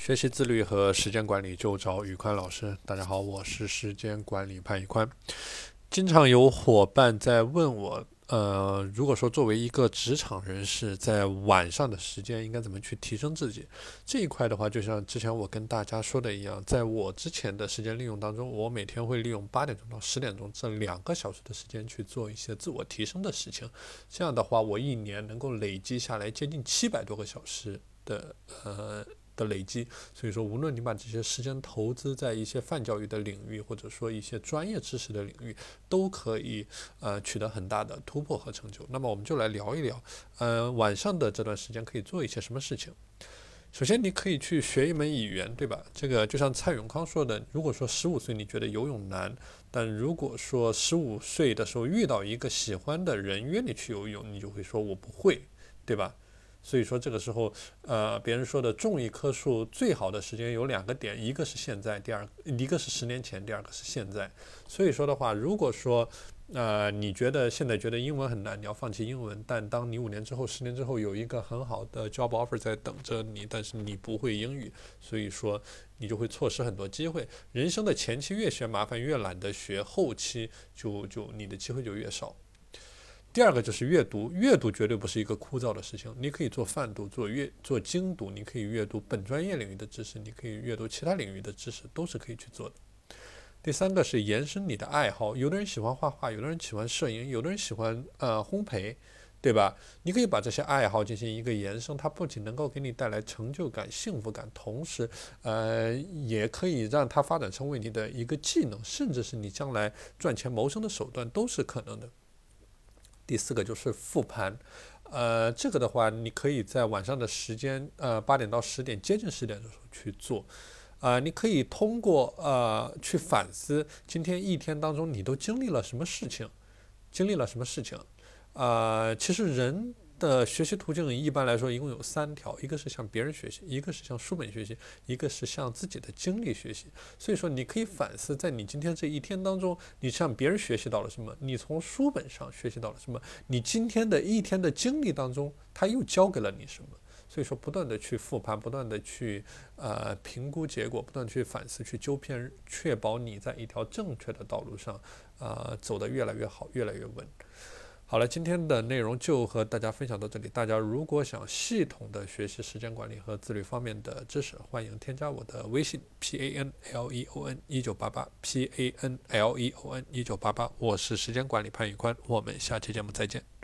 学习自律和时间管理就找宇宽老师。大家好，我是时间管理潘宇宽。经常有伙伴在问我，呃，如果说作为一个职场人士，在晚上的时间应该怎么去提升自己这一块的话，就像之前我跟大家说的一样，在我之前的时间利用当中，我每天会利用八点钟到十点钟这两个小时的时间去做一些自我提升的事情。这样的话，我一年能够累积下来接近七百多个小时的呃。的累积，所以说，无论你把这些时间投资在一些泛教育的领域，或者说一些专业知识的领域，都可以呃取得很大的突破和成就。那么，我们就来聊一聊，呃，晚上的这段时间可以做一些什么事情。首先，你可以去学一门语言，对吧？这个就像蔡永康说的，如果说十五岁你觉得游泳难，但如果说十五岁的时候遇到一个喜欢的人约你去游泳，你就会说我不会，对吧？所以说这个时候，呃，别人说的种一棵树最好的时间有两个点，一个是现在，第二一个是十年前，第二个是现在。所以说的话，如果说，呃，你觉得现在觉得英文很难，你要放弃英文，但当你五年之后、十年之后有一个很好的 job offer 在等着你，但是你不会英语，所以说你就会错失很多机会。人生的前期越嫌麻烦，越懒得学，后期就就你的机会就越少。第二个就是阅读，阅读绝对不是一个枯燥的事情。你可以做泛读，做阅，做精读，你可以阅读本专业领域的知识，你可以阅读其他领域的知识，都是可以去做的。第三个是延伸你的爱好，有的人喜欢画画，有的人喜欢摄影，有的人喜欢呃烘焙，对吧？你可以把这些爱好进行一个延伸，它不仅能够给你带来成就感、幸福感，同时呃也可以让它发展成为你的一个技能，甚至是你将来赚钱谋生的手段，都是可能的。第四个就是复盘，呃，这个的话，你可以在晚上的时间，呃，八点到十点，接近十点的时候去做，啊，你可以通过呃去反思今天一天当中你都经历了什么事情，经历了什么事情，啊，其实人。的学习途径一般来说一共有三条，一个是向别人学习，一个是向书本学习，一个是向自己的经历学习。所以说，你可以反思，在你今天这一天当中，你向别人学习到了什么？你从书本上学习到了什么？你今天的一天的经历当中，他又教给了你什么？所以说，不断的去复盘，不断的去呃评估结果，不断去反思，去纠偏，确保你在一条正确的道路上，呃，走得越来越好，越来越稳。好了，今天的内容就和大家分享到这里。大家如果想系统的学习时间管理和自律方面的知识，欢迎添加我的微信 p a n l e o n 一九八八 p a n l e o n 一九八八，我是时间管理潘宇宽，我们下期节目再见。